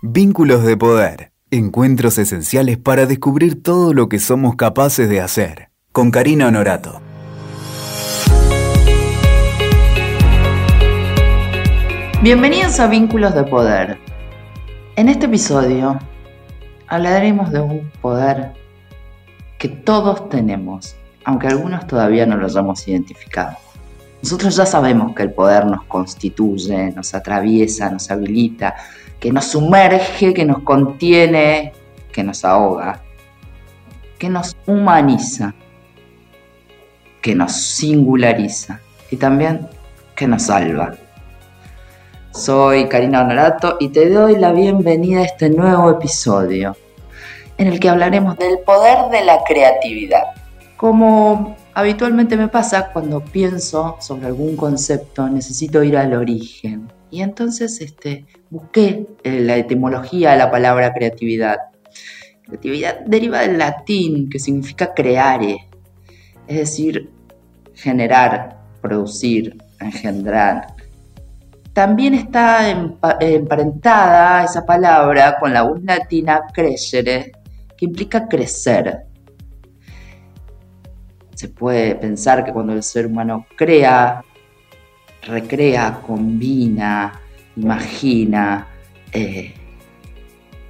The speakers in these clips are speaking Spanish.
Vínculos de poder. Encuentros esenciales para descubrir todo lo que somos capaces de hacer. Con Karina Honorato. Bienvenidos a Vínculos de Poder. En este episodio hablaremos de un poder que todos tenemos, aunque algunos todavía no lo hayamos identificado. Nosotros ya sabemos que el poder nos constituye, nos atraviesa, nos habilita, que nos sumerge, que nos contiene, que nos ahoga, que nos humaniza, que nos singulariza y también que nos salva. Soy Karina Honorato y te doy la bienvenida a este nuevo episodio en el que hablaremos del poder de la creatividad. Como habitualmente me pasa cuando pienso sobre algún concepto, necesito ir al origen. Y entonces este, busqué eh, la etimología de la palabra creatividad. Creatividad deriva del latín, que significa creare, es decir, generar, producir, engendrar. También está emparentada esa palabra con la voz latina crescere, que implica crecer, se puede pensar que cuando el ser humano crea, recrea, combina, imagina, eh,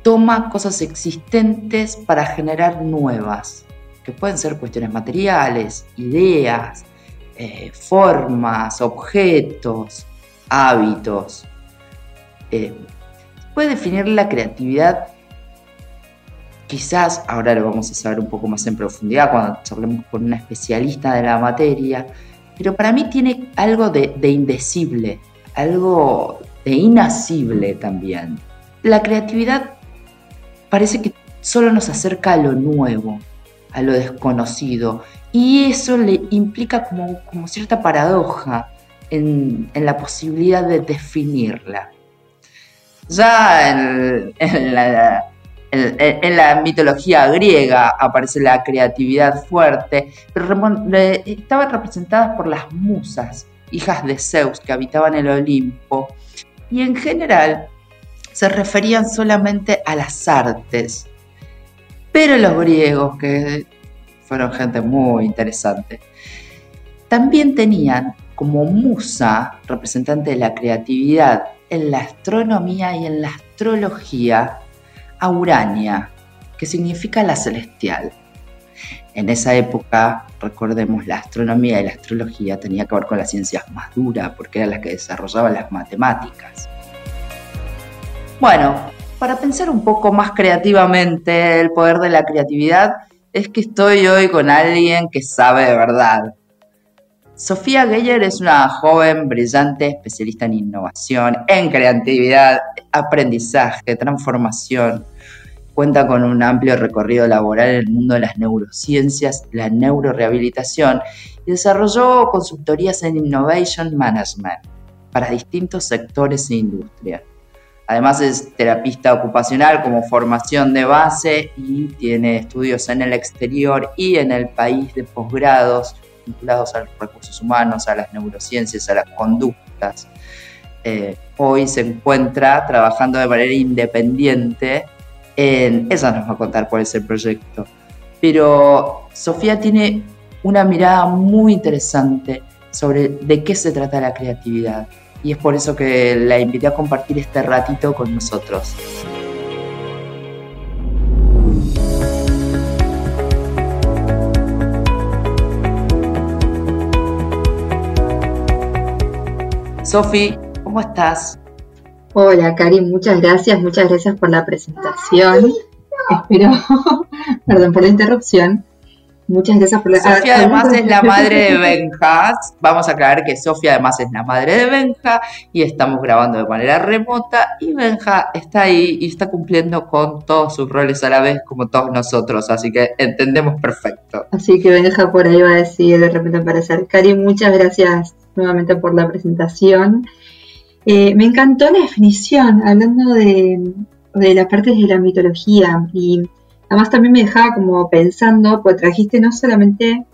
toma cosas existentes para generar nuevas, que pueden ser cuestiones materiales, ideas, eh, formas, objetos, hábitos. Eh, puede definir la creatividad Quizás ahora lo vamos a saber un poco más en profundidad cuando charlemos con una especialista de la materia, pero para mí tiene algo de, indecible, algo de inasible también. La creatividad parece que solo nos acerca a lo nuevo, a lo desconocido, y eso le implica como, como cierta paradoja en, la posibilidad de definirla. Ya en la en, la mitología griega aparece la creatividad fuerte, pero estaban representadas por las musas, hijas de Zeus que habitaban el Olimpo, y en general se referían solamente a las artes. Pero los griegos, que fueron gente muy interesante, también tenían como musa, representante de la creatividad, en la astronomía y en la astrología, a Urania, que significa la celestial. En esa época, recordemos, la astronomía y la astrología tenía que ver con las ciencias más duras, porque eran las que desarrollaban las matemáticas. Bueno, para pensar un poco más creativamente el poder de la creatividad, es que estoy hoy con alguien que sabe de verdad. Sofía Geyer es una joven brillante especialista en innovación, en creatividad, aprendizaje, transformación. Cuenta con un amplio recorrido laboral en el mundo de las neurociencias, la neurorehabilitación y desarrolló consultorías en Innovation Management para distintos sectores e industrias. Además es terapista ocupacional como formación de base y tiene estudios en el exterior y en el país de posgrados vinculados a los recursos humanos, a las neurociencias, a las conductas. Eh, hoy se encuentra trabajando de manera independiente en... Ella nos va a contar cuál es el proyecto. Pero Sofía tiene una mirada muy interesante sobre de qué se trata la creatividad. Y es por eso que la invité a compartir este ratito con nosotros. Sofi, ¿cómo estás? Hola, Cari, muchas gracias, muchas gracias por la presentación. Espero, perdón por la interrupción. Muchas gracias por la Sofía además es la madre de Benja. Vamos a aclarar que Sofía además es la madre de Benja y estamos grabando de manera remota y Benja está ahí y está cumpliendo con todos sus roles a la vez como todos nosotros, así que entendemos perfecto. Así que Benja por ahí va a decir de repente aparecer. Cari, muchas gracias nuevamente por la presentación. Eh, me encantó la definición, hablando de, de las partes de la mitología y además también me dejaba como pensando, pues trajiste no solamente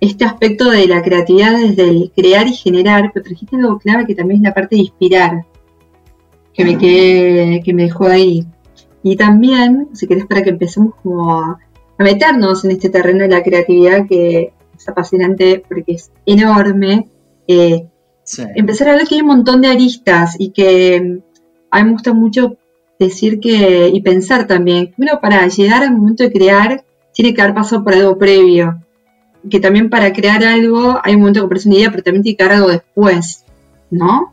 este aspecto de la creatividad desde el crear y generar, pero trajiste algo clave que también es la parte de inspirar. que me quedé, que me dejó ahí. Y también, si querés, para que empecemos como a, meternos en este terreno de la creatividad que es apasionante porque es enorme, eh, empezar a ver que hay un montón de aristas y que a mí me gusta mucho decir que, y pensar también, que uno para llegar al momento de crear tiene que haber pasado por algo previo. Que también para crear algo hay un momento que aparece una idea, pero también tiene que haber algo después, ¿no?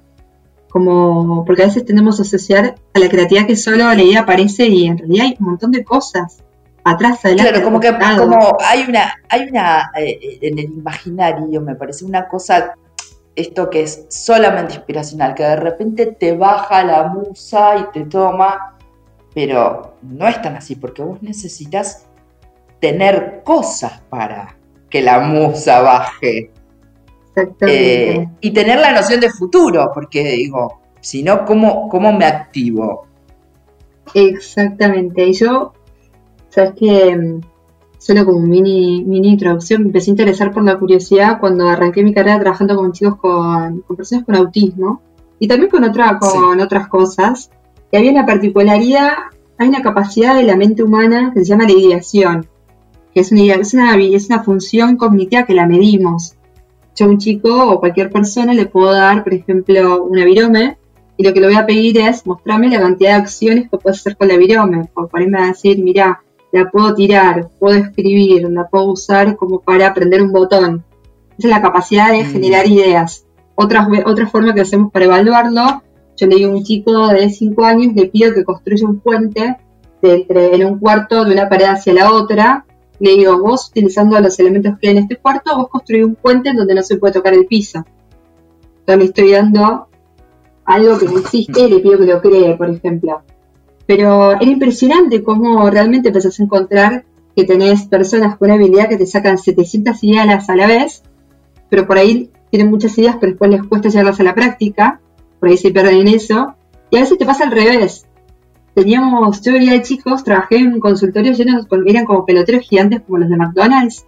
Como, porque a veces tendemos a asociar a la creatividad que solo la idea aparece y en realidad hay un montón de cosas atrás, adelante. Claro, como que como hay una, hay una, eh, en el imaginario me parece una cosa, esto que es solamente inspiracional, que de repente te baja la musa y te toma, pero no es tan así, porque vos necesitas tener cosas para que la musa baje. Eh, y tener la noción de futuro, porque digo, si no, ¿cómo, ¿cómo me activo? Exactamente. Y yo, sabes que solo como mini, mini introducción, me empecé a interesar por la curiosidad cuando arranqué mi carrera trabajando con chicos con, personas con autismo y también con, otra, con otras cosas. Y había una particularidad, hay una capacidad de la mente humana que se llama la ideación, que es una, es una, es una función cognitiva que la medimos yo a un chico o cualquier persona le puedo dar, por ejemplo, una virome y lo que le voy a pedir es mostrarme la cantidad de acciones que puedo hacer con la virome. O ponerme a decir, mira, la puedo tirar, puedo escribir, la puedo usar como para aprender un botón. Esa es la capacidad de mm. generar ideas. Otra, otra forma que hacemos para evaluarlo, yo le digo a un chico de 5 años, le pido que construya un puente entre, en un cuarto de una pared hacia la otra le digo, vos utilizando los elementos que hay en este cuarto, vos construís un puente en donde no se puede tocar el piso. Entonces le estoy dando algo que no existe y le pido que lo cree, por ejemplo. Pero era impresionante cómo realmente empezás a encontrar que tenés personas con una habilidad que te sacan 700 ideas a la vez, pero por ahí tienen muchas ideas, pero después les cuesta llevarlas a la práctica, por ahí se pierden en eso. Y a veces te pasa al revés teníamos, yo veía de chicos, trabajé en consultorios llenos, eran como peloteros gigantes como los de McDonald's,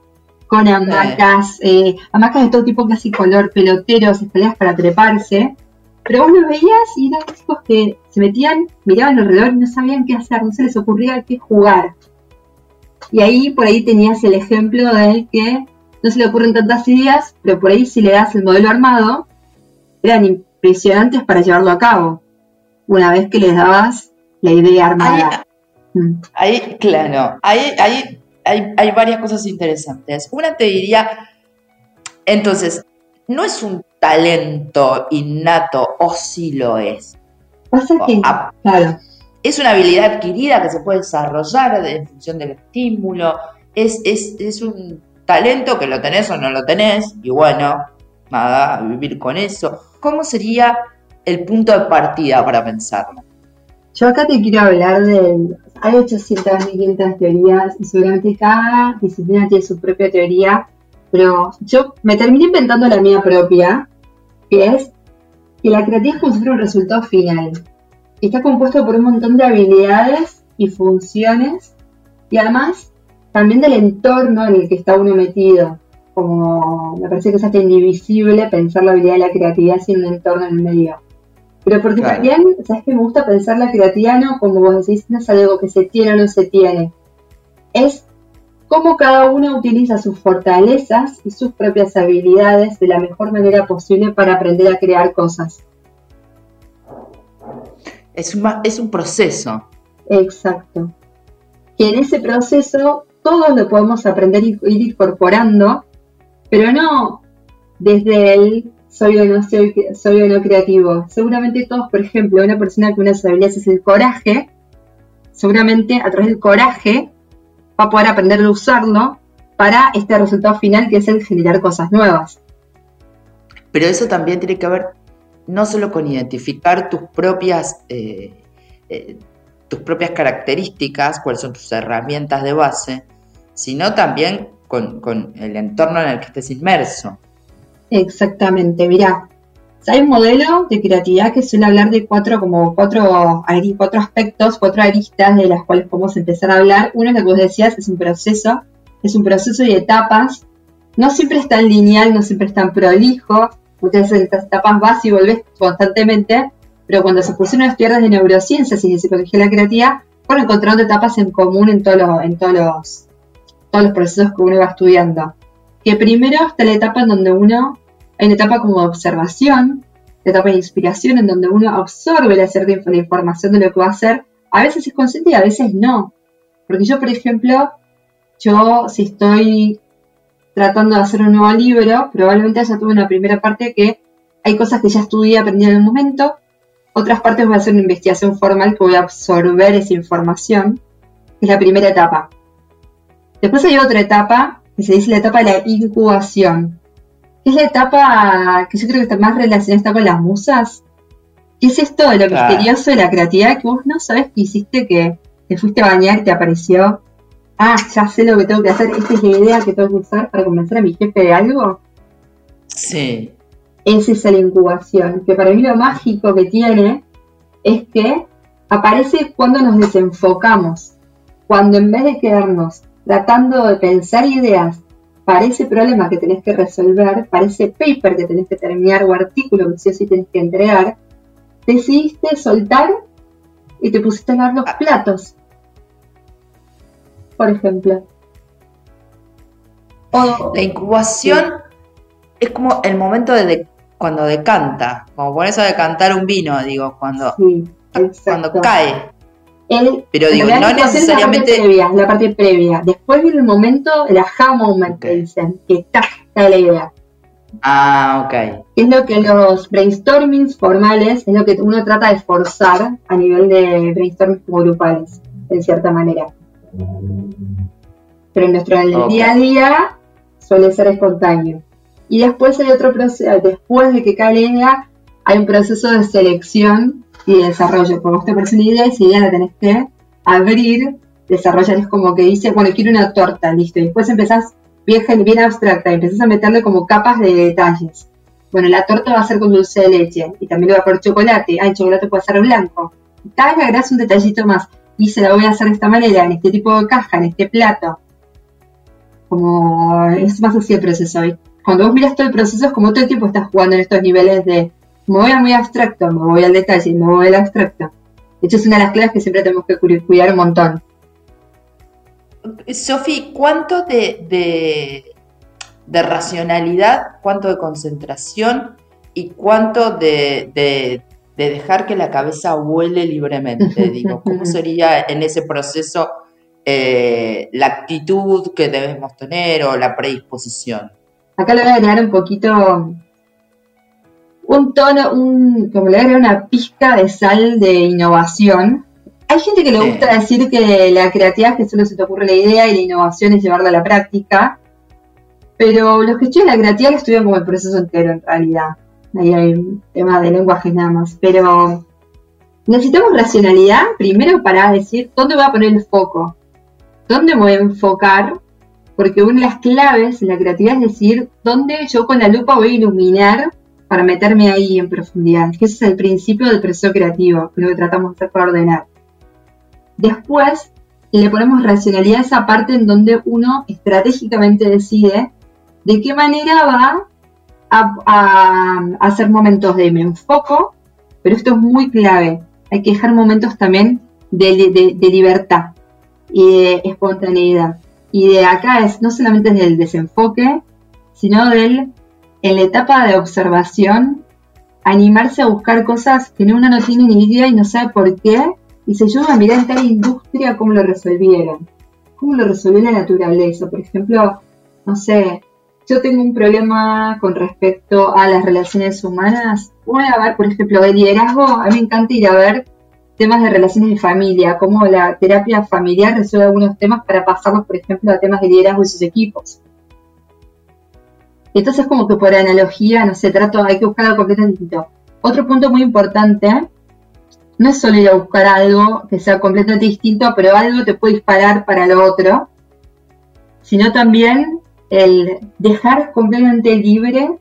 con hamacas, eh, hamacas de todo tipo, casi color, peloteros, escaleras para treparse. Pero vos los veías y eran chicos que se metían, miraban alrededor y no sabían qué hacer, no se les ocurría qué jugar. Y ahí por ahí tenías el ejemplo de que no se le ocurren tantas ideas, pero por ahí si le das el modelo armado, eran impresionantes para llevarlo a cabo. Una vez que les dabas la idea armada. Ahí, mm. claro, ahí, ahí hay, hay varias cosas interesantes. Una te diría, entonces, no es un talento innato o sí lo es. Pasa que, claro. Es una habilidad adquirida que se puede desarrollar en función del estímulo. Es, es, es un talento que lo tenés o no lo tenés. Y bueno, nada, vivir con eso. ¿Cómo sería el punto de partida para pensarlo? Yo acá te quiero hablar de... Hay 800, 1500 teorías y seguramente cada disciplina tiene su propia teoría, pero yo me terminé inventando la mía propia, que es que la creatividad es como si fuera un resultado final. Está compuesto por un montón de habilidades y funciones y además también del entorno en el que está uno metido. Como me parece que es hasta indivisible pensar la habilidad de la creatividad sin un entorno en el medio. Pero porque también, ¿sabes que Me gusta pensar la creatividad no como vos decís, no es algo que se tiene o no se tiene. Es cómo cada uno utiliza sus fortalezas y sus propias habilidades de la mejor manera posible para aprender a crear cosas. Es un, es un proceso. Exacto. Que en ese proceso todos lo podemos aprender y ir incorporando, pero no desde el soy o no soy, soy o no creativo. Seguramente todos, por ejemplo, una persona que una habilidades es el coraje, seguramente a través del coraje va a poder aprender a usarlo para este resultado final que es el generar cosas nuevas. Pero eso también tiene que ver no solo con identificar tus propias, eh, eh, tus propias características, cuáles son tus herramientas de base, sino también con, con el entorno en el que estés inmerso. Exactamente, mirá. Hay un modelo de creatividad que suele hablar de cuatro, como cuatro, aspectos, cuatro aristas de las cuales podemos empezar a hablar. Uno que vos decías es un proceso, es un proceso de etapas. No siempre es tan lineal, no siempre es tan prolijo. Muchas veces estas etapas vas y volvés constantemente, pero cuando se pusieron a estudiar de neurociencias y de psicología de la creatividad, fueron encontrando etapas en común en, todos los, en todos, los, todos los procesos que uno va estudiando. Que primero está la etapa en donde uno, hay una etapa como observación, etapa de inspiración, en donde uno absorbe la, la información de lo que va a hacer. A veces es consciente y a veces no. Porque yo, por ejemplo, yo si estoy tratando de hacer un nuevo libro, probablemente ya tuve una primera parte que hay cosas que ya estudié, aprendí en el momento, otras partes voy a hacer una investigación formal que voy a absorber esa información, es la primera etapa. Después hay otra etapa que se dice la etapa de la incubación, es la etapa que yo creo que está más relacionada con las musas. ¿Qué es esto de lo misterioso de la creatividad que vos no sabes que hiciste que te fuiste a bañar y te apareció? Ah, ya sé lo que tengo que hacer, esta es la idea que tengo que usar para convencer a mi jefe de algo. Sí. Esa es la incubación, que para mí lo mágico que tiene es que aparece cuando nos desenfocamos, cuando en vez de quedarnos tratando de pensar ideas para ese problema que tenés que resolver, para ese paper que tenés que terminar o artículo que sí o sí tenés que entregar, decidiste soltar y te pusiste a lavar los ah. platos, por ejemplo. la incubación es como el momento de, cuando decanta, como pones a decantar un vino, digo, cuando, cuando cae. Pero digo, no necesariamente. La parte, previa, Después viene el momento, el aha moment que dicen, que está, está la idea. Ah, ok. Es lo que los brainstormings formales, es lo que uno trata de forzar a nivel de brainstormings grupales, en cierta manera. Pero en nuestro día a día suele ser espontáneo. Y después hay otro proceso, después de que cae la idea, hay un proceso de selección y de desarrollo. Como vos te parece una idea, esa idea la tenés que abrir, desarrollar, es como que dice, bueno, quiero una torta, listo. Y después empezás bien, bien abstracta y empezás a meterle como capas de detalles. Bueno, la torta va a ser con dulce de leche y también le va a poner chocolate. Ah, el chocolate puede ser blanco. Cada vez un detallito más y se la voy a hacer de esta manera, en este tipo de caja, en este plato. Como es más así el proceso hoy cuando vos miras todo el proceso es como todo el tiempo estás jugando en estos niveles de me voy a muy abstracto, me voy al detalle, me voy al abstracto. De hecho es una de las claves que siempre tenemos que cuidar un montón. Sofi, ¿cuánto de, de, racionalidad, cuánto de concentración y cuánto de, de, dejar que la cabeza vuele libremente? Digo, ¿cómo sería en ese proceso eh, la actitud que debemos tener o la predisposición? Acá le voy a agregar un poquito, un tono, un, como le voy a agregar una pizca de sal de innovación. Hay gente que le gusta decir que la creatividad es que solo se te ocurre la idea y la innovación es llevarla a la práctica. Pero los que estudian la creatividad lo estudian como el proceso entero en realidad. Ahí hay un tema de lenguaje nada más. Pero necesitamos racionalidad primero para decir dónde voy a poner el foco. ¿Dónde voy a enfocar porque una de las claves en la creatividad es decir dónde yo con la lupa voy a iluminar para meterme ahí en profundidad, ese es el principio del proceso creativo, lo que tratamos de hacer para ordenar. Después le ponemos racionalidad a esa parte en donde uno estratégicamente decide de qué manera va a, hacer momentos de me enfoco, pero esto es muy clave, hay que dejar momentos también de libertad y de espontaneidad. Y de acá es no solamente del desenfoque, sino del, en la etapa de observación, animarse a buscar cosas que uno no tiene ni idea y no sabe por qué, y se ayuda a mirar en tal industria cómo lo resolvieron, cómo lo resolvió la naturaleza. Por ejemplo, no sé, yo tengo un problema con respecto a las relaciones humanas. Voy a ver, por ejemplo, el liderazgo. A mí me encanta ir a ver temas de relaciones de familia, cómo la terapia familiar resuelve algunos temas para pasarlos, por ejemplo, a temas de liderazgo y sus equipos. Entonces, como que por analogía, no sé, trato, hay que buscar algo completamente. Otro punto muy importante, no es solo ir a buscar algo que sea completamente distinto, pero algo te puede disparar para lo otro, sino también el dejar completamente libre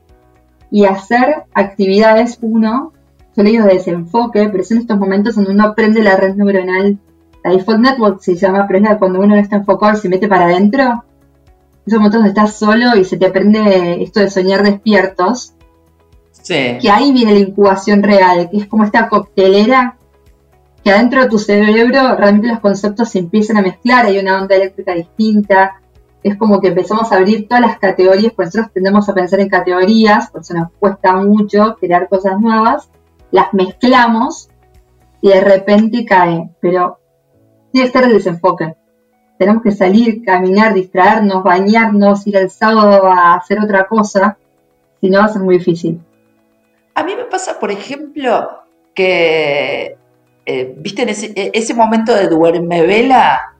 y hacer actividades, uno, son ellos de desenfoque, pero son estos momentos donde uno aprende la red neuronal. La default network se llama, pero cuando uno no está enfocado y se mete para adentro. Esos momentos donde estás solo y se te aprende esto de soñar despiertos. que ahí viene la incubación real, que es como esta coctelera que adentro de tu cerebro realmente los conceptos se empiezan a mezclar, hay una onda eléctrica distinta, es como que empezamos a abrir todas las categorías, por nosotros tendemos a pensar en categorías, por eso nos cuesta mucho crear cosas nuevas, las mezclamos y de repente cae, pero tiene que ser el desenfoque. Tenemos que salir, caminar, distraernos, bañarnos, ir el sábado a hacer otra cosa, si no va a ser muy difícil. A mí me pasa, por ejemplo, que, eh, viste, en ese, e, ese, momento de duerme vela,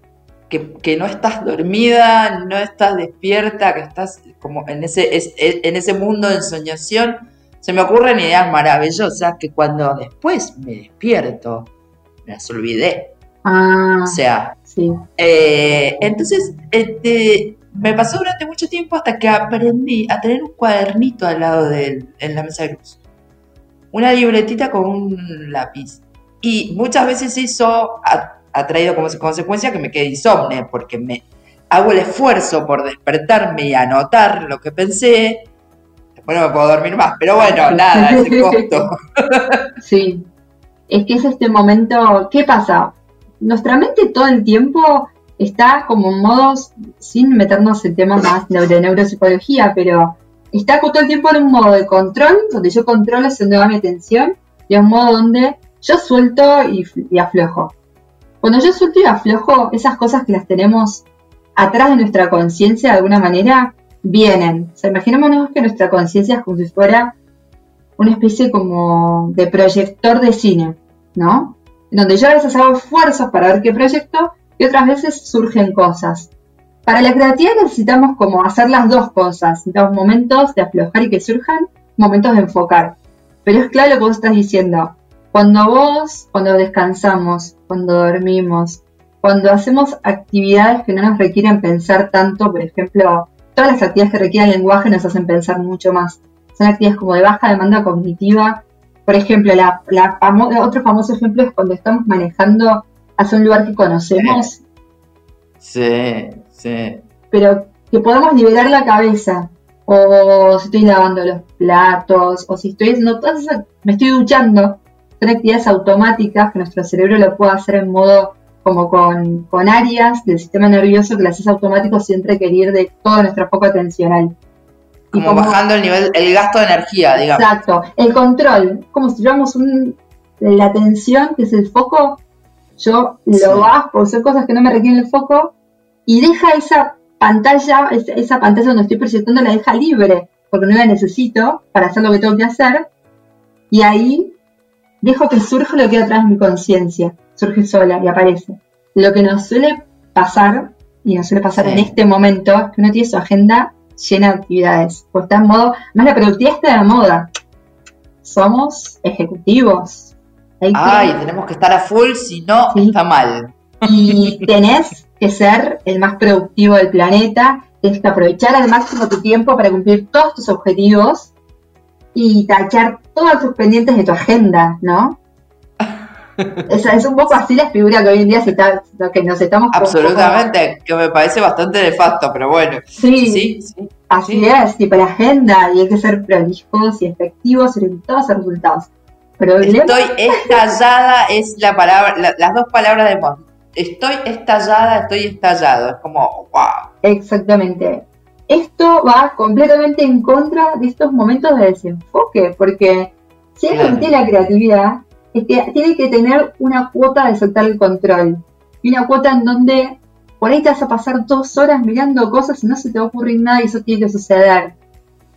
que, que, no estás dormida, no estás despierta, que estás como en ese, e, en ese mundo de ensoñación, se me ocurren ideas maravillosas que cuando después me despierto, me las olvidé. Ah, o sea, sí. Eh, entonces, este, me pasó durante mucho tiempo hasta que aprendí a tener un cuadernito al lado de él, en la mesa de luz una libretita con un lápiz. Y muchas veces eso ha, traído como consecuencia que me quede insomne, porque me hago el esfuerzo por despertarme y anotar lo que pensé. Después no me puedo dormir más, pero bueno, nada, ese costo. sí, es que es este momento, ¿qué pasa? Nuestra mente todo el tiempo está como en modos, sin meternos en temas más de neuropsicología, pero está todo el tiempo en un modo de control, donde yo controlo hacia donde va mi atención, y en un modo donde yo suelto y, aflojo. Cuando yo suelto y aflojo, esas cosas que las tenemos atrás de nuestra conciencia de alguna manera, vienen. O sea, imaginémonos que nuestra conciencia es como si fuera una especie como de proyector de cine, ¿no? Donde yo a veces hago esfuerzos para ver qué proyecto y otras veces surgen cosas. Para la creatividad necesitamos como hacer las dos cosas. Necesitamos momentos de aflojar y que surjan, momentos de enfocar. Pero es claro lo que vos estás diciendo. Cuando vos, cuando descansamos, cuando dormimos, cuando hacemos actividades que no nos requieren pensar tanto, por ejemplo, todas las actividades que requieren lenguaje nos hacen pensar mucho más. Son actividades como de baja demanda cognitiva. Por ejemplo, la, otro famoso ejemplo es cuando estamos manejando hacia un lugar que conocemos. Sí. Pero que podamos liberar la cabeza, o si estoy lavando los platos, o si estoy haciendo todas me estoy duchando, son actividades automáticas que nuestro cerebro lo puede hacer en modo como con, áreas del sistema nervioso que las hace automático sin requerir de todo nuestro foco atencional. Como, bajando el nivel, el gasto de energía, digamos. Exacto. El control, como si tuviéramos un, la atención, que es el foco, yo lo bajo, son cosas que no me requieren el foco, y deja esa pantalla, esa pantalla donde estoy proyectando, la deja libre, porque no la necesito para hacer lo que tengo que hacer, y ahí dejo que surja lo que hay atrás de mi conciencia, surge sola y aparece. Lo que nos suele pasar, y nos suele pasar en este momento, es que uno tiene su agenda llena de actividades, pues está en modo, más la productividad está de moda. Somos ejecutivos. Ay, tenemos que estar a full, si no, está mal. Y tenés que ser el más productivo del planeta, tienes que aprovechar al máximo tu tiempo para cumplir todos tus objetivos y tachar todos tus pendientes de tu agenda, ¿no? Esa es un poco así la figura que hoy en día se está, que nos estamos absolutamente que me parece bastante nefasto pero bueno sí, sí, sí así es tipo la agenda y hay que ser prolijos y efectivos en todos los resultados estoy estallada es la palabra las dos palabras de moda estoy estallada, estoy estallado. Es como, wow. Exactamente. Esto va completamente en contra de estos momentos de desenfoque, porque si alguien tiene la creatividad, es que tiene que tener una cuota de soltar el control. Y una cuota en donde por ahí te vas a pasar dos horas mirando cosas y no se te va a ocurrir nada y eso tiene que suceder.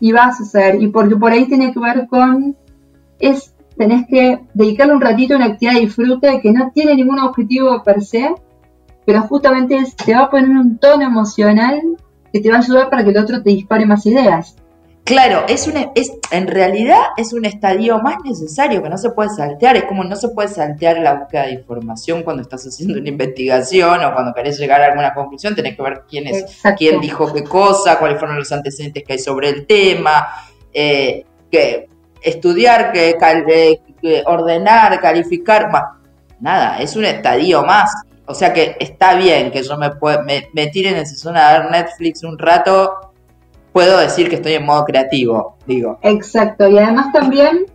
Y va a suceder. Y porque por ahí tiene que ver con es tenés que dedicarle un ratito a una actividad de disfrute que no tiene ningún objetivo per se, pero justamente te va a poner un tono emocional que te va a ayudar para que el otro te dispare más ideas. Claro, es, un, es en realidad es un estadio más necesario que no se puede saltear. Es como no se puede saltear la búsqueda de información cuando estás haciendo una investigación o cuando querés llegar a alguna conclusión. Tenés que ver quién es, quién dijo qué cosa, cuáles fueron los antecedentes que hay sobre el tema. Eh, que estudiar, que, ordenar, calificar, nada, es un estadio más. O sea que está bien que yo me, me, me tire en esa zona a ver Netflix un rato, puedo decir que estoy en modo creativo, digo. Exacto, y además también,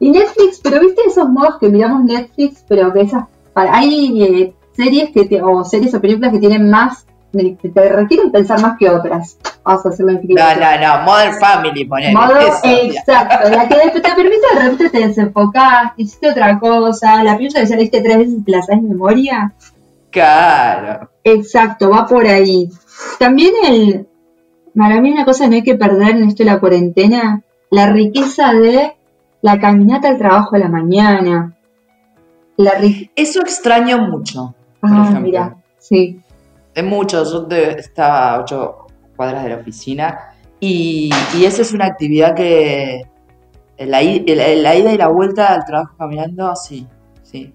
y Netflix, pero viste esos modos que miramos Netflix, pero que esas, hay eh, series que o series o películas que tienen más, te requieren pensar más que otras. Vamos a hacerlo en No, no, no, Modern Family, ponele. exacto, la que te permite de repente te desenfocás, hiciste otra cosa, la película que ya leíste tres veces y te la sabes en memoria. Claro. Exacto, va por ahí. También el, para mí una cosa que no hay que perder en esto de la cuarentena, la riqueza de la caminata al trabajo a la mañana. La Eso extraño mucho. Ah, mira, sí. Es mucho, yo estaba a ocho cuadras de la oficina y, esa es una actividad que la, ida y la vuelta al trabajo caminando, sí, sí.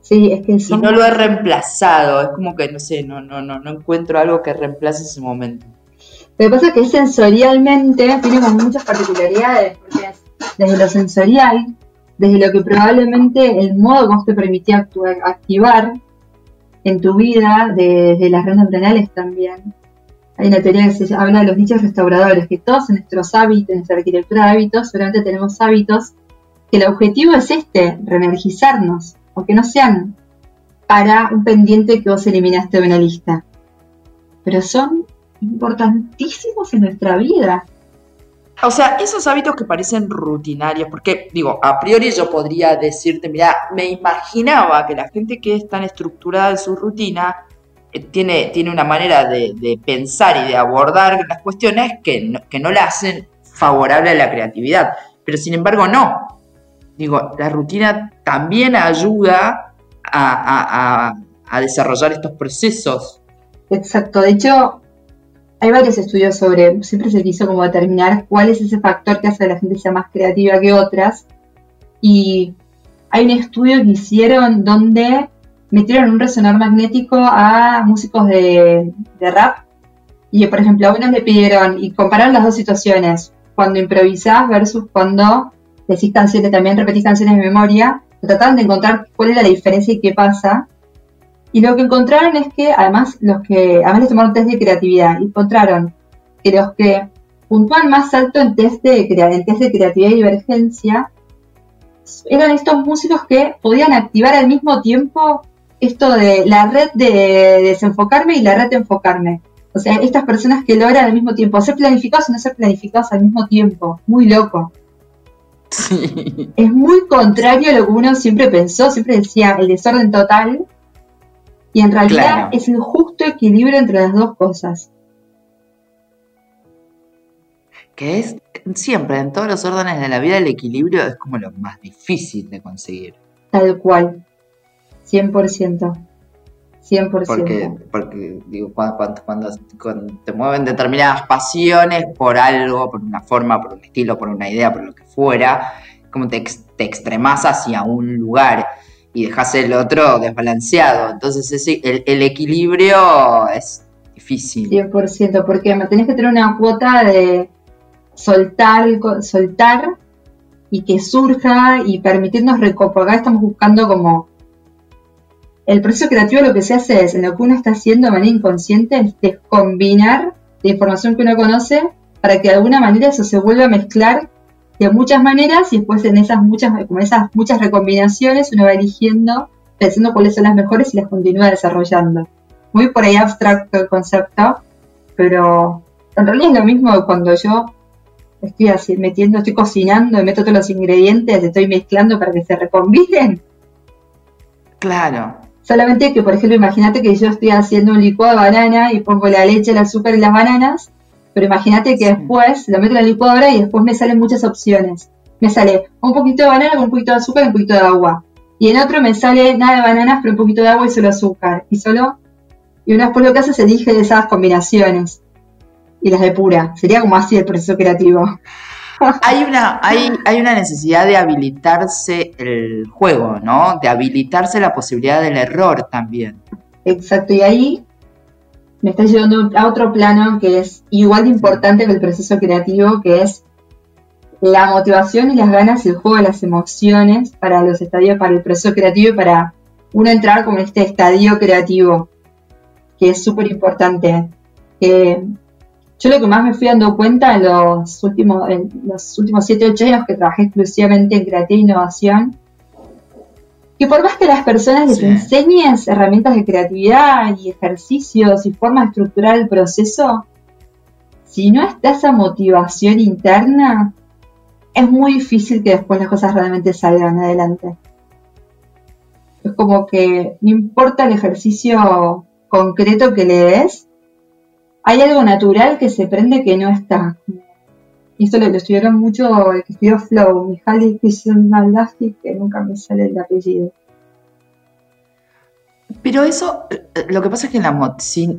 Sí, es que Y no lo he reemplazado, es como que no sé, no, no, no, no encuentro algo que reemplace ese momento. Lo que pasa es que sensorialmente tiene como muchas particularidades, porque es desde lo sensorial, desde lo que probablemente el modo vos te permitía activar en tu vida, desde las rendas renales también. Hay una teoría que se habla de los nichos restauradores, que todos en nuestros hábitos, en nuestra arquitectura de hábitos, seguramente tenemos hábitos, que el objetivo es este, reenergizarnos, aunque no sean para un pendiente que vos eliminaste de una lista. Pero son importantísimos en nuestra vida. O sea, esos hábitos que parecen rutinarios, porque digo, a priori yo podría decirte, mira, me imaginaba que la gente que es tan estructurada en su rutina eh, tiene, tiene una manera de, pensar y de abordar las cuestiones que no, que no la hacen favorable a la creatividad. Pero sin embargo, no. Digo, la rutina también ayuda a, a desarrollar estos procesos. Exacto. De hecho, hay varios estudios sobre, siempre se quiso como determinar cuál es ese factor que hace que la gente sea más creativa que otras. Y hay un estudio que hicieron donde metieron un resonador magnético a músicos de, rap. Y por ejemplo, a unos le pidieron y compararon las dos situaciones, cuando improvisás versus cuando decís canciones, también repetís canciones de memoria, trataban de encontrar cuál era la diferencia y qué pasa. Y lo que encontraron es que además los que, además les tomaron test de creatividad, encontraron que los que puntúan más alto en test de, en test de creatividad y divergencia eran estos músicos que podían activar al mismo tiempo esto de la red de desenfocarme y la red de enfocarme. O sea, estas personas que logran al mismo tiempo ser planificados y no ser planificados al mismo tiempo. Muy loco. Sí. Es muy contrario a lo que uno siempre pensó, siempre decía el desorden total, y en realidad es el justo equilibrio entre las dos cosas. Que es siempre, en todos los órdenes de la vida, el equilibrio es como lo más difícil de conseguir. Tal cual. 100%. 100%. Porque, porque digo, cuando, cuando, te mueven determinadas pasiones por algo, por una forma, por un estilo, por una idea, por lo que fuera, como te, te extremas hacia un lugar y dejas el otro desbalanceado. Entonces ese, el, equilibrio es difícil. 100%, porque tenés que tener una cuota de soltar, soltar y que surja y permitirnos recomprar. Estamos buscando como... El proceso creativo lo que se hace es, en lo que uno está haciendo de manera inconsciente, es combinar la información que uno conoce para que de alguna manera eso se vuelva a mezclar de muchas maneras y después en esas muchas, como esas muchas recombinaciones uno va eligiendo, pensando cuáles son las mejores y las continúa desarrollando. Muy por ahí abstracto el concepto, pero en realidad es lo mismo cuando yo estoy así, metiendo, estoy cocinando, y meto todos los ingredientes, estoy mezclando para que se recombinen. Claro. Solamente que, por ejemplo, imagínate que yo estoy haciendo un licuado de banana y pongo la leche, el azúcar y las bananas pero imagínate que después lo meto en la licuadora y después me salen muchas opciones. Me sale un poquito de banana con un poquito de azúcar y un poquito de agua. Y en otro me sale nada de bananas, pero un poquito de agua y solo azúcar. Y solo. Y una después lo que hace se elige de esas combinaciones. Y las depura. Sería como así el proceso creativo. hay una, hay, hay una necesidad de habilitarse el juego, ¿no? De habilitarse la posibilidad del error también. Exacto, y ahí me está llevando a otro plano que es igual de importante que el proceso creativo, que es la motivación y las ganas y el juego de las emociones para los estadios, para el proceso creativo y para uno entrar como en este estadio creativo, que es súper importante. yo lo que más me fui dando cuenta en los últimos, en los últimos 7, 8 años que trabajé exclusivamente en creatividad e innovación, que por más que las personas les enseñes herramientas de creatividad y ejercicios y formas de estructurar el proceso, si no está esa motivación interna, es muy difícil que después las cosas realmente salgan adelante. Es como que no importa el ejercicio concreto que le des, hay algo natural que se prende que no está. Y esto lo, estudiaron mucho el que estudió Flow, Mihaly Csikszentmihalyi, que nunca me sale el apellido. Pero eso, eh, lo que pasa es que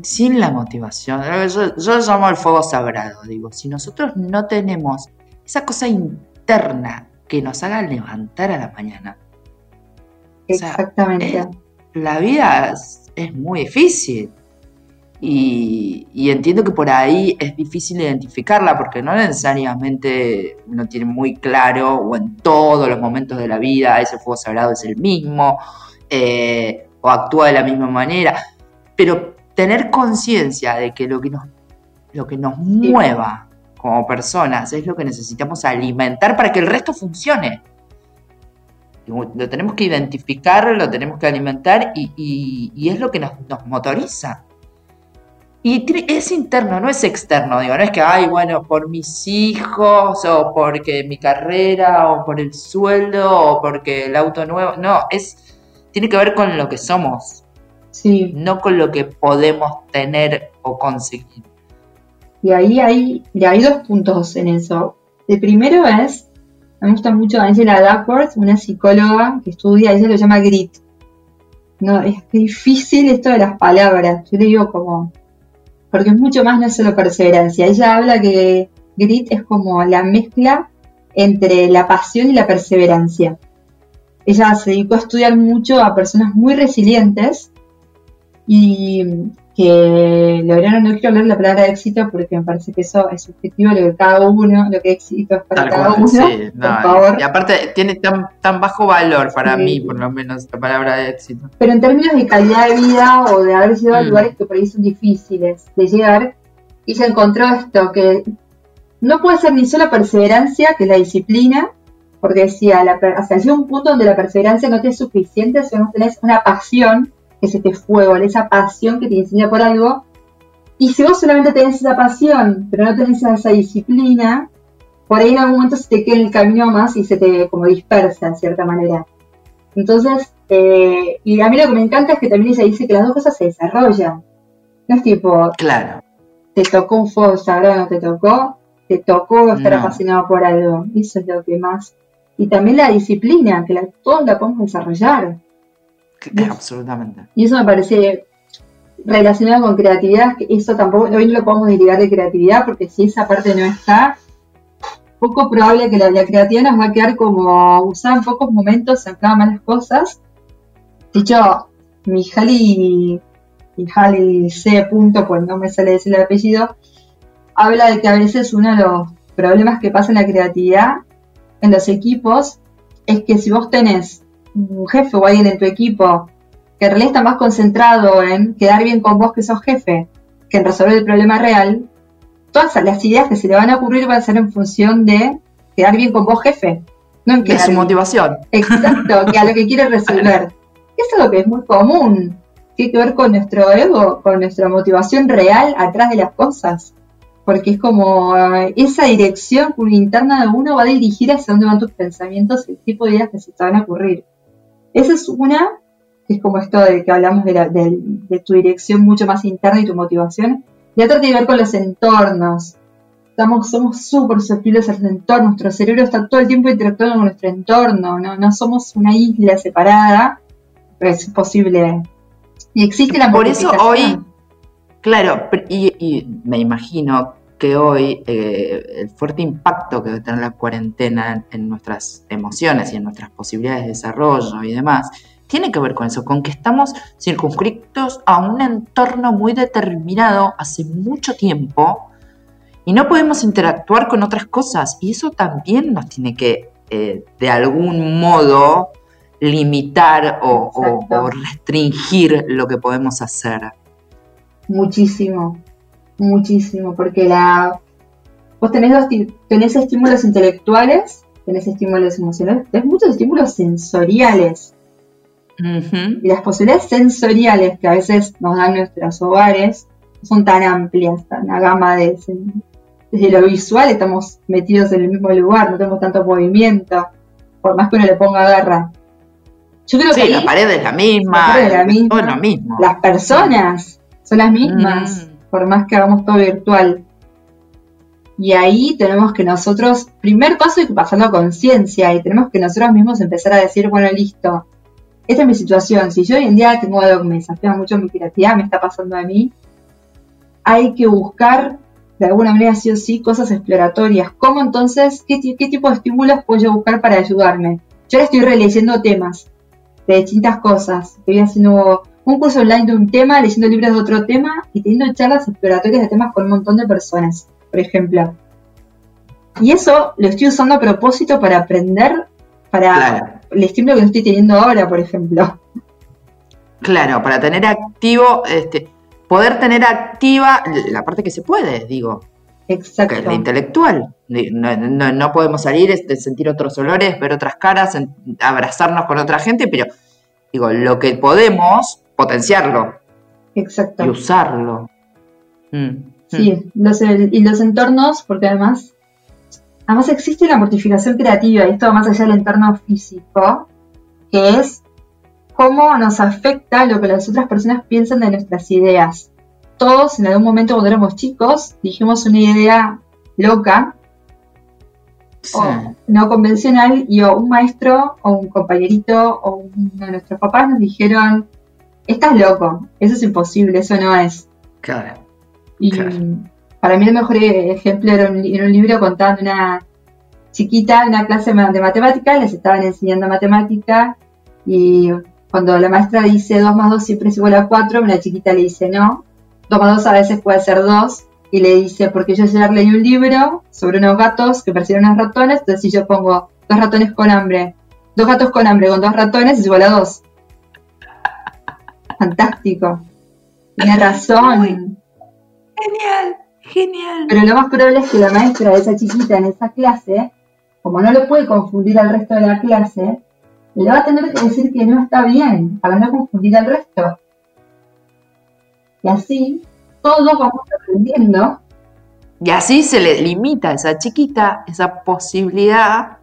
sin, la motivación, yo, yo lo llamo el fuego sagrado, digo, si nosotros no tenemos esa cosa interna que nos haga levantar a la mañana. Exactamente. la vida es muy difícil. Y, entiendo que por ahí es difícil identificarla porque no necesariamente uno tiene muy claro o en todos los momentos de la vida ese fuego sagrado es el mismo eh, o actúa de la misma manera. Pero tener conciencia de que lo que nos, lo que nos mueva como personas es lo que necesitamos alimentar para que el resto funcione. Lo tenemos que identificar, lo tenemos que alimentar y, es lo que nos motoriza. Y es interno, no es externo, digo, no es que, ay, bueno, por mis hijos, o porque mi carrera, o por el sueldo, o porque el auto nuevo. No, es, tiene que ver con lo que somos. Sí. No con lo que podemos tener o conseguir. Y ahí hay, y hay dos puntos en eso. El primero es, me gusta mucho Angela Duckworth, una psicóloga que estudia, ella lo llama grit. No, es difícil esto de las palabras. Yo le digo como porque es mucho más, no solo perseverancia. Ella habla que grit es como la mezcla entre la pasión y la perseverancia. Ella se dedicó a estudiar mucho a personas muy resilientes y que lograron, no quiero hablar la palabra éxito porque me parece que eso es subjetivo, lo que cada uno, lo que éxito es para cada uno. Sí, por favor. Y aparte tiene tan, tan bajo valor para mí, por lo menos, la palabra de éxito. Pero en términos de calidad de vida o de haber a mm. lugares que por ahí son difíciles de llegar, y se encontró esto, que no puede ser ni solo perseverancia, que es la disciplina, porque decía, la, hasta un punto donde la perseverancia no te es suficiente si no tenés una pasión ese te fuego, esa pasión que te enseña por algo. Y si vos solamente tenés esa pasión, pero no tenés esa disciplina, por ahí en algún momento se te queda en el camino más y se te como dispersa en cierta manera. Entonces, eh, y a mí lo que me encanta es que también ella dice que las dos cosas se desarrollan. No es tipo, claro. te tocó un fuego sagrado, no te tocó, te tocó estar apasionado por algo. Eso es lo que más. Y también la disciplina, que la, todos la podemos desarrollar. Absolutamente. Y eso me parece relacionado con creatividad, que eso tampoco, hoy no lo podemos derivar de creatividad, porque si esa parte no está, poco probable que la, creatividad nos va a quedar como usar en pocos momentos en cada malas cosas. De hecho, mi Jali, mi C. Punto, pues no me sale decir el apellido, habla de que a veces uno de los problemas que pasa en la creatividad en los equipos es que si vos tenés un jefe o alguien en tu equipo que en realidad está más concentrado en quedar bien con vos que sos jefe que en resolver el problema real, todas las ideas que se le van a ocurrir van a ser en función de quedar bien con vos jefe. No en de su motivación. Exacto, que a lo que quiere resolver. Eso es lo que es muy común. Tiene que ver con nuestro ego, con nuestra motivación real atrás de las cosas. Porque es como eh, esa dirección interna de uno va a dirigir hacia dónde van tus pensamientos, el tipo de ideas que se te van a ocurrir. Esa es una, que es como esto de que hablamos de, tu dirección mucho más interna y tu motivación. Y otra tiene que ver con los entornos. Estamos, somos súper susceptibles al entorno, nuestro cerebro está todo el tiempo interactuando con nuestro entorno, no, no somos una isla separada, pero es posible. Y existe la Por eso hoy, claro, y me imagino que hoy eh, el fuerte impacto que tener la cuarentena en nuestras emociones y en nuestras posibilidades de desarrollo y demás, tiene que ver con eso, con que estamos circunscritos a un entorno muy determinado hace mucho tiempo y no podemos interactuar con otras cosas. Y eso también nos tiene que, eh, de algún modo, limitar o restringir lo que podemos hacer. Muchísimo. Muchísimo, porque la vos tenés, dos, tenés estímulos intelectuales, tenés estímulos emocionales, tenés muchos estímulos sensoriales. Y las posibilidades sensoriales que a veces nos dan nuestros hogares son tan amplias, una gama de... Desde lo visual estamos metidos en el mismo lugar, no tenemos tanto movimiento, por más que uno le ponga garra. Yo creo que la pared es la misma, todo es lo mismo. Las personas son las mismas, mm. Por más que hagamos todo virtual. Y ahí tenemos que nosotros, primer paso hay que pasarlo a conciencia y tenemos que nosotros mismos empezar a decir, bueno, listo, esta es mi situación, si yo hoy en día tengo algo que me desafía mucho mi creatividad, me está pasando a mí, hay que buscar de alguna manera sí o sí cosas exploratorias. ¿Cómo entonces, qué, tipo de estímulos puedo yo buscar para ayudarme? Yo ahora estoy releyendo temas de distintas cosas. Estoy haciendo un curso online de un tema, leyendo libros de otro tema y teniendo charlas exploratorias de temas con un montón de personas, por ejemplo. Y eso lo estoy usando a propósito para aprender para el estímulo que estoy teniendo ahora, por ejemplo. Claro, para tener activo, este, poder tener activa la parte que se puede, digo. Exacto. la intelectual. No, podemos salir, este, sentir otros olores, ver otras caras, abrazarnos con otra gente, pero digo, lo que podemos, potenciarlo. Exacto. Y usarlo. Mm, sí, mm. y los entornos, porque además Además existe la mortificación creativa, y esto más allá del entorno físico, que es cómo nos afecta lo que las otras personas piensan de nuestras ideas. Todos en algún momento cuando éramos chicos dijimos una idea loca o no convencional y o un maestro o un compañerito o uno de nuestros papás nos dijeron, estás loco, eso es imposible, eso no es. Claro. Y para mí el mejor ejemplo era un, un libro contando una chiquita, en una clase de matemática, les estaban enseñando matemática y cuando la maestra dice 2 más 2 siempre es igual a 4, una chiquita le dice no, 2 más 2 a veces puede ser 2 y le dice, porque yo ayer leí un libro sobre unos gatos que parecían unos ratones, entonces si yo pongo dos ratones con hambre, dos gatos con hambre con dos ratones es igual a 2. Fantástico. Tiene razón. Genial. Genial. Pero lo más probable es que la maestra de esa chiquita en esa clase, como no lo puede confundir al resto de la clase, le va a tener que decir que no está bien, para no confundir al resto. Y así, todos vamos aprendiendo. Y así se le limita a esa chiquita esa posibilidad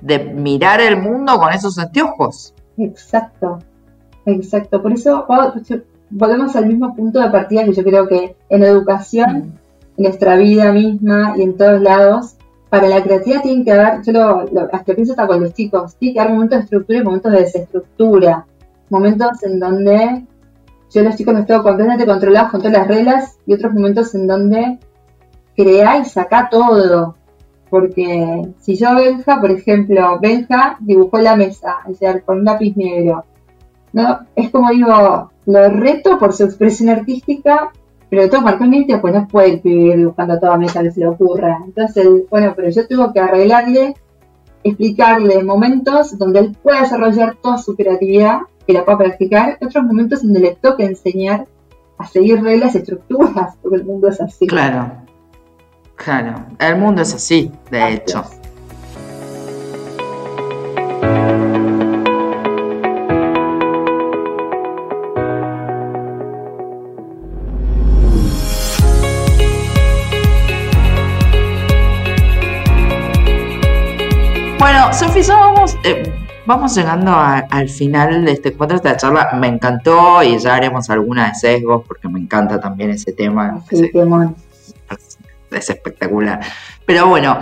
de mirar el mundo con esos anteojos. Exacto, exacto. Por eso volvemos al mismo punto de partida que yo creo que en educación mm en nuestra vida misma y en todos lados. Para la creatividad tiene que haber, yo lo, hasta pienso hasta con los chicos, tiene que haber momentos de estructura y momentos de desestructura. Momentos en donde yo los chicos los tengo completamente controlados con todas las reglas y otros momentos en donde crea y saca todo. Porque si yo Benja, por ejemplo, Benja dibujó la mesa, o sea, con un lápiz negro. ¿No? Es como digo, lo reto por su expresión artística pero todo marcamente pues no puede vivir dibujando toda mesa que se le ocurra. Entonces, bueno, pero yo tengo que arreglarle, explicarle momentos donde él pueda desarrollar toda su creatividad, que la pueda practicar, otros momentos donde le toque enseñar a seguir reglas y estructuras, porque el mundo es así. Claro, claro, el mundo es así, de hecho. Sofi, vamos, eh, vamos llegando al final de este encuentro, esta charla. Me encantó y ya haremos alguna de sesgos porque me encanta también ese tema. Sí, es, espectacular. Pero bueno,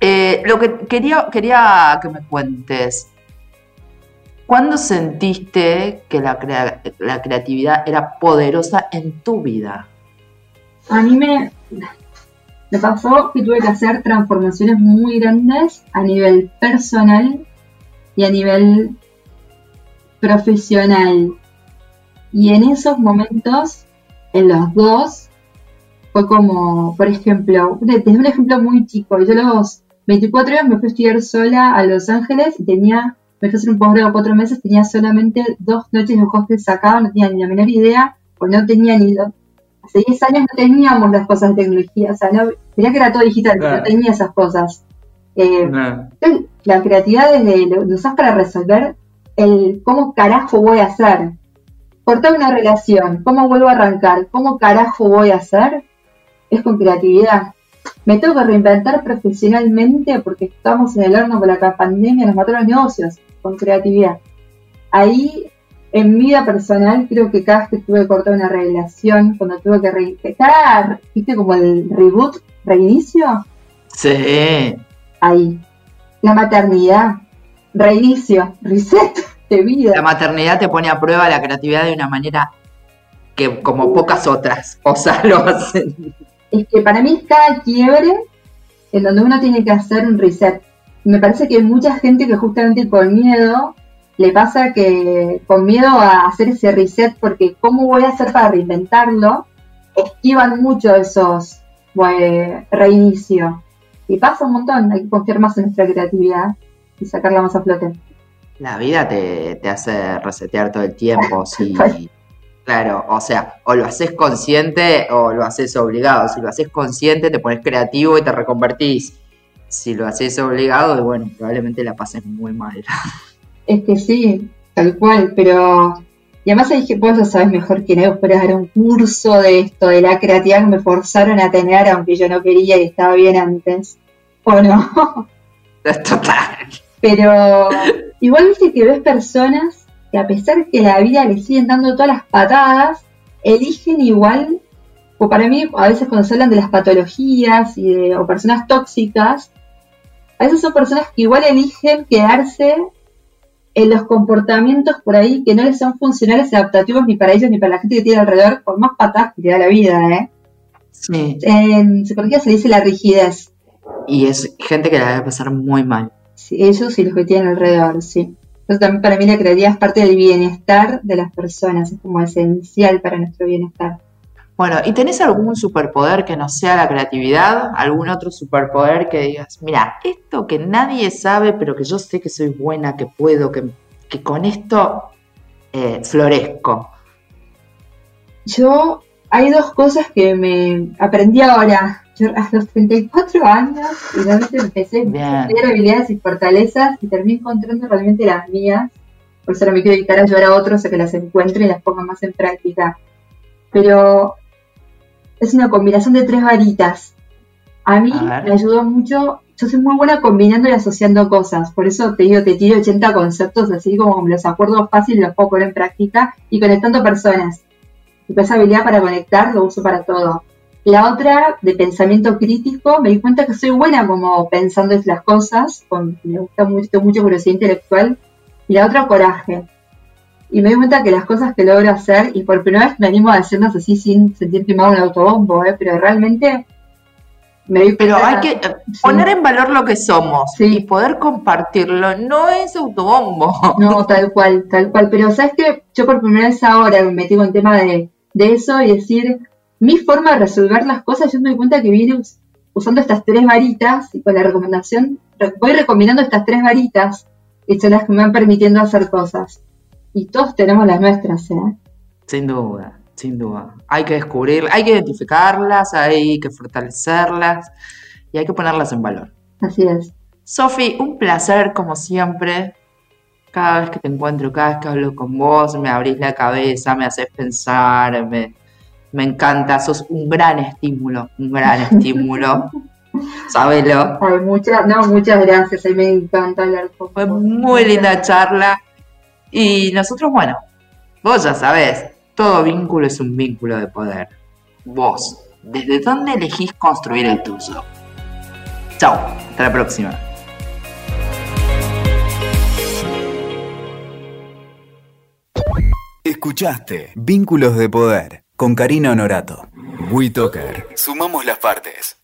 eh, lo que quería, quería que me cuentes. ¿Cuándo sentiste que la, la creatividad era poderosa en tu vida? A mí me, me pasó que tuve que hacer transformaciones muy grandes a nivel personal y a nivel profesional. Y en esos momentos, en los dos, fue como, por ejemplo, desde un ejemplo muy chico. Yo a los 24 años me fui a estudiar sola a Los Ángeles y tenía, me fui a hacer un posgrado cuatro meses, tenía solamente dos noches de hostel sacado, no tenía ni la menor idea, pues no tenía ni Hace 10 años no teníamos las cosas de tecnología, o sea, no, tenía que era todo digital, no tenía esas cosas. Eh, La creatividad desde lo, lo usás para resolver el cómo carajo voy a hacer. Cortar una relación, cómo vuelvo a arrancar, cómo carajo voy a hacer, es con creatividad. Me tengo que reinventar profesionalmente porque estamos en el horno con la pandemia, nos mató los negocios, con creatividad. Ahí, en mi vida personal, creo que cada vez que tuve que cortar una relación, cuando tuve que reinventar, ¿viste como el reboot, reinicio? Sí. Ahí. La maternidad, reinicio, reset de vida. La maternidad te pone a prueba la creatividad de una manera que como pocas otras cosas lo hacen. Es que para mí es cada quiebre en donde uno tiene que hacer un reset. Me parece que hay mucha gente que justamente con miedo le pasa que con miedo a hacer ese reset porque cómo voy a hacer para reinventarlo, esquivan mucho esos pues, reinicios. Y pasa un montón, hay que confiar más en nuestra creatividad y sacarla más a flote. La vida te, hace resetear todo el tiempo, sí. Claro, o sea, o lo haces consciente o lo haces obligado. Si lo haces consciente, te pones creativo y te reconvertís. Si lo haces obligado, bueno, probablemente la pases muy mal. Es que sí, tal cual, pero. Y además dije, vos lo sabes mejor que yo, pero era un curso de esto, de la creatividad que me forzaron a tener, aunque yo no quería y estaba bien antes. ¿O no? Total. Pero igual viste que ves personas que a pesar que la vida le siguen dando todas las patadas, eligen igual, o para mí a veces cuando se hablan de las patologías y de, o personas tóxicas, a veces son personas que igual eligen quedarse en los comportamientos por ahí que no les son funcionales y adaptativos ni para ellos ni para la gente que tiene alrededor, por más patadas que te da la vida, ¿eh? Sí. En psicología se dice la rigidez. Y es gente que la debe pasar muy mal. Sí, ellos y los que tienen alrededor, sí. Entonces también para mí la creatividad es parte del bienestar de las personas, es como esencial para nuestro bienestar. Bueno, ¿y tenés algún superpoder que no sea la creatividad? ¿Algún otro superpoder que digas, mira, esto que nadie sabe, pero que yo sé que soy buena, que puedo, que, con esto eh, florezco? Yo, hay dos cosas que me aprendí ahora yo a los 34 años realmente empecé a estudiar habilidades y fortalezas y terminé encontrando realmente las mías. Por eso ahora me quiero dedicar a ayudar a otros a que las encuentren y las pongan más en práctica. Pero es una combinación de tres varitas. A mí me ayudó mucho. Yo soy muy buena combinando y asociando cosas. Por eso te digo, te tiro 80 conceptos así como los acuerdo fácil los puedo poner en práctica y conectando personas. Y esa habilidad para conectar lo uso para todo la otra, de pensamiento crítico, me di cuenta que soy buena como pensando en las cosas, con, me gusta mucho, mucho curiosidad intelectual. Y la otra, coraje. Y me di cuenta que las cosas que logro hacer, y por primera vez me animo a decirlas así sin sentir que me hago un autobombo, ¿eh? pero realmente me di Pero hay que poner en valor lo que somos y poder compartirlo. No es autobombo. No, tal cual, tal cual. Pero sabes que yo por primera vez ahora me metí con el tema de, de eso y decir, mi forma de resolver las cosas, yo me doy cuenta que viene usando estas tres varitas y con la recomendación, voy recomendando estas tres varitas y son las que me van permitiendo hacer cosas. Y todos tenemos las nuestras, ¿eh? Sin duda, sin duda. Hay que descubrir, hay que identificarlas, hay que fortalecerlas y hay que ponerlas en valor. Así es. Sofi, un placer como siempre. Cada vez que te encuentro, cada vez que hablo con vos, me abrís la cabeza, me haces pensar, me, me encanta, sos un gran estímulo, un gran estímulo. Sabelo. muchas, no, muchas gracias, me encanta hablar con Fue muy linda charla. Y nosotros, bueno, vos ya sabés, todo vínculo es un vínculo de poder. Vos, ¿desde dónde elegís construir el tuyo? Chao, hasta la próxima. Escuchaste Vínculos de Poder con Karina Honorato. WeToker. Sumamos las partes.